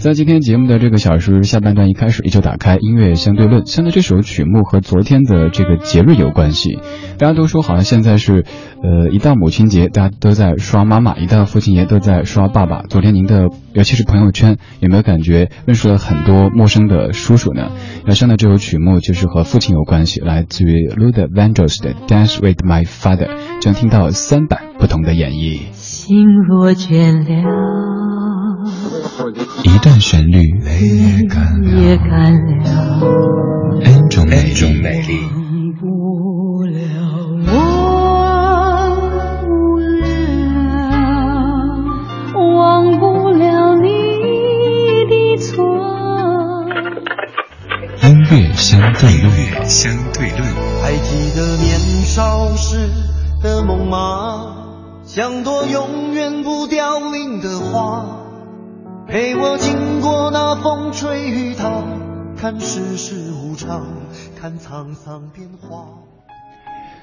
在今天节目的这个小时下半段一开始，也就打开音乐相对论。现在这首曲目和昨天的这个节日有关系。大家都说好像现在是，呃，一到母亲节，大家都在刷妈妈；一到父亲节，都在刷爸爸。昨天您的，尤其是朋友圈，有没有感觉认识了很多陌生的叔叔呢？要上的这首曲目就是和父亲有关系，来自于 Luther Vandross 的《Dance with My Father》，将听到三版不同的演绎。心若倦了。一段旋律，泪也干了，N 种美丽。忘不了，忘不了你的错。音乐相对论，相对论。还记得年少时的梦吗？像朵永远不凋零的花。陪我经过那风吹雨打，看世事无常，看沧桑变化。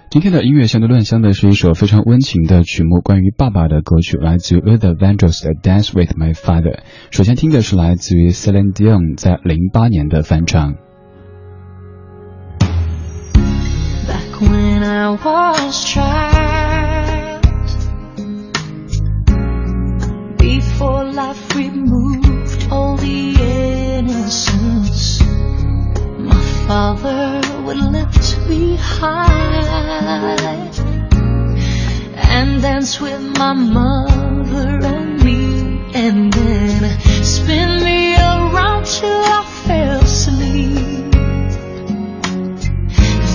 今天的音乐相对乱相的是一首非常温情的曲目，关于爸爸的歌曲，来自于 Luther Vandross 的《Dance with My Father》。首先听的是来自于 Celine Dion 在零八年的翻唱。Back when I was father would lift me high and dance with my mother and me, and then spin me around till I fell asleep.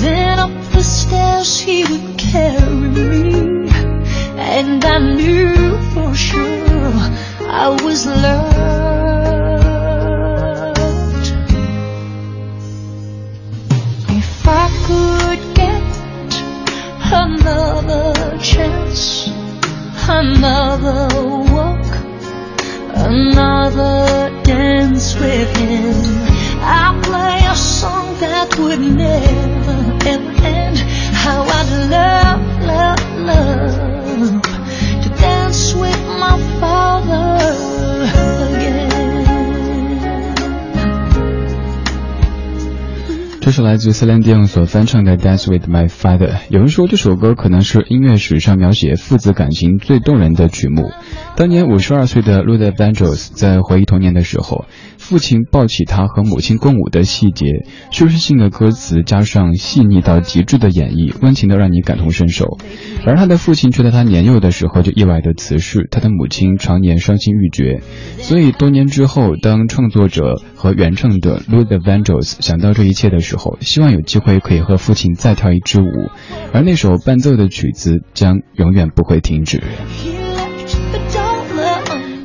Then up the stairs he would walk, another dance with him, I'd play a song that would never ever end. How I'd love, love, love to dance with my father 是来自 Celine Dion 所翻唱的《Dance with My Father》。有人说这首歌可能是音乐史上描写父子感情最动人的曲目。当年五十二岁的 Luther Vandross 在回忆童年的时候，父亲抱起他和母亲共舞的细节，叙事性的歌词加上细腻到极致的演绎，温情的让你感同身受。而他的父亲却在他年幼的时候就意外的辞世，他的母亲常年伤心欲绝。所以多年之后，当创作者和原唱者 Luther Vandross 想到这一切的时候，希望有机会可以和父亲再跳一支舞，而那首伴奏的曲子将永远不会停止。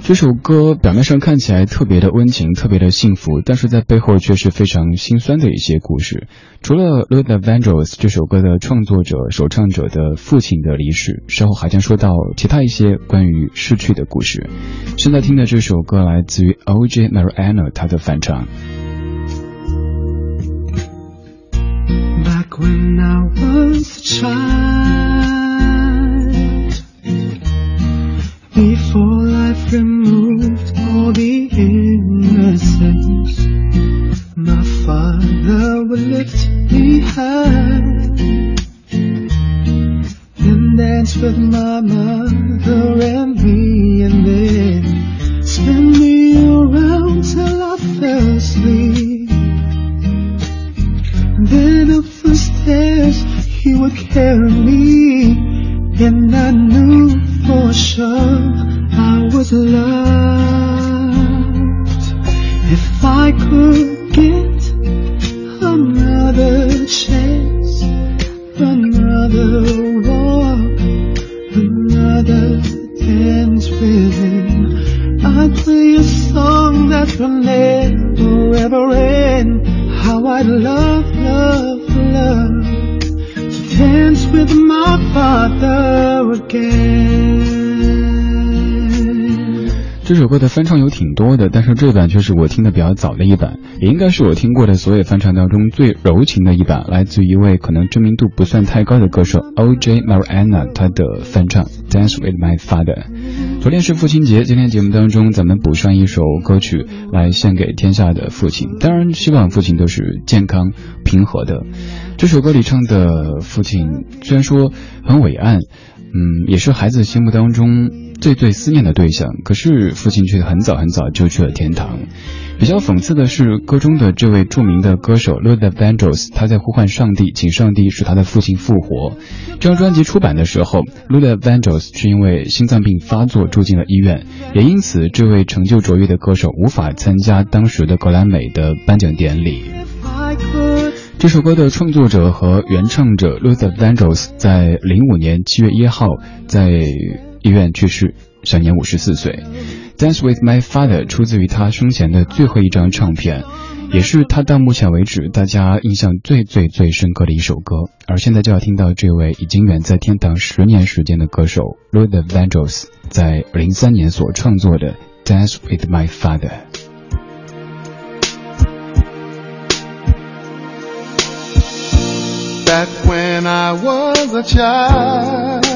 这首歌表面上看起来特别的温情，特别的幸福，但是在背后却是非常心酸的一些故事。除了 Luther Vandross 这首歌的创作者、首唱者的父亲的离世，稍后还将说到其他一些关于逝去的故事。现在听的这首歌来自于 O.J. Mariano 他的翻唱。When I was a child, before life removed all the innocence, my father would lift me high and dance with my mother and me, and then spin me around till I fell asleep. Then up stairs he would carry me, and I knew for sure I was loved. If I could get 这首歌的翻唱有挺多的，但是这版却是我听的比较早的一版，也应该是我听过的所有翻唱当中最柔情的一版，来自于一位可能知名度不算太高的歌手 O.J. Mariana，他的翻唱《Dance with My Father》。昨天是父亲节，今天节目当中咱们补上一首歌曲来献给天下的父亲，当然希望父亲都是健康平和的。这首歌里唱的父亲虽然说很伟岸，嗯，也是孩子心目当中。最最思念的对象，可是父亲却很早很早就去了天堂。比较讽刺的是，歌中的这位著名的歌手 Luther Vandross，他在呼唤上帝，请上帝使他的父亲复活。这张专辑出版的时候，Luther Vandross 是因为心脏病发作住进了医院，也因此这位成就卓越的歌手无法参加当时的格莱美的颁奖典礼。这首歌的创作者和原唱者 Luther Vandross 在零五年七月一号在。医院去世，享年五十四岁。Dance with My Father 出自于他生前的最后一张唱片，也是他到目前为止大家印象最最最深刻的一首歌。而现在就要听到这位已经远在天堂十年时间的歌手 Luther Vandross 在零三年所创作的 Dance with My Father。Back when I was a child.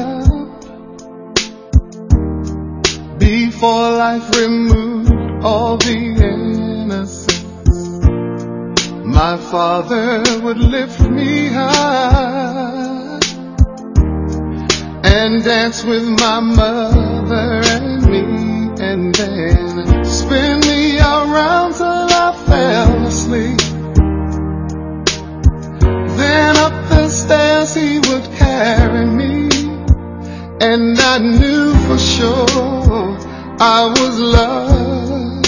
before life removed all the innocence. My father would lift me high and dance with my mother and me and then spin me around till I fell asleep. He would carry me and I knew for sure I was loved.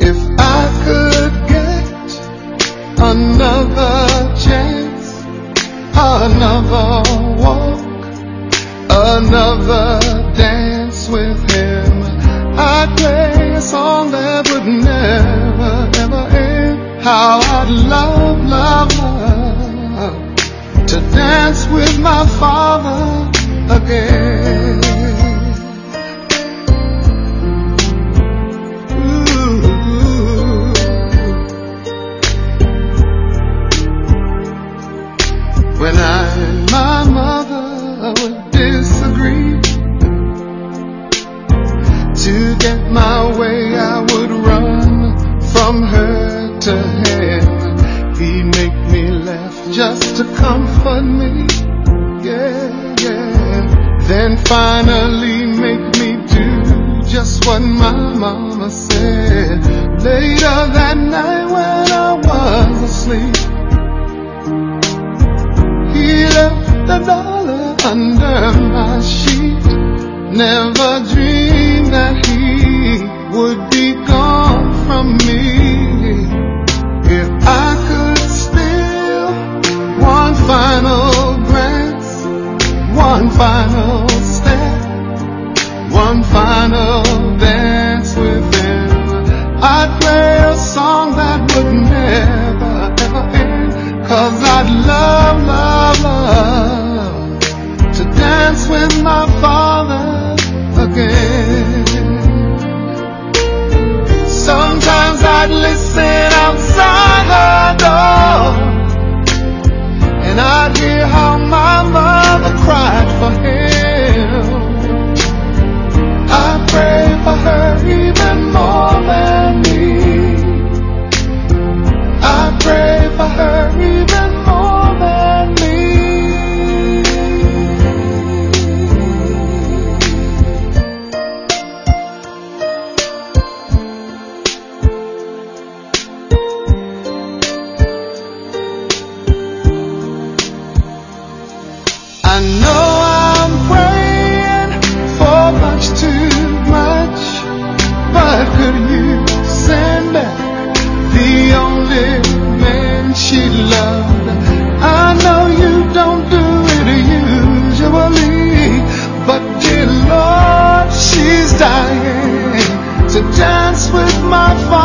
If I could get another chance, another walk, another dance with him, I'd play a song that would never, ever end. How I'd love, love my father again. When I and my mother would disagree, to get my way, I would run from her to him. He'd make me laugh just to comfort me. Then finally make me do just what my mama said. Later that night when I was asleep, he left a dollar under my sheet. Never dreamed that he would be gone from me. If I could steal one final glance, one final my father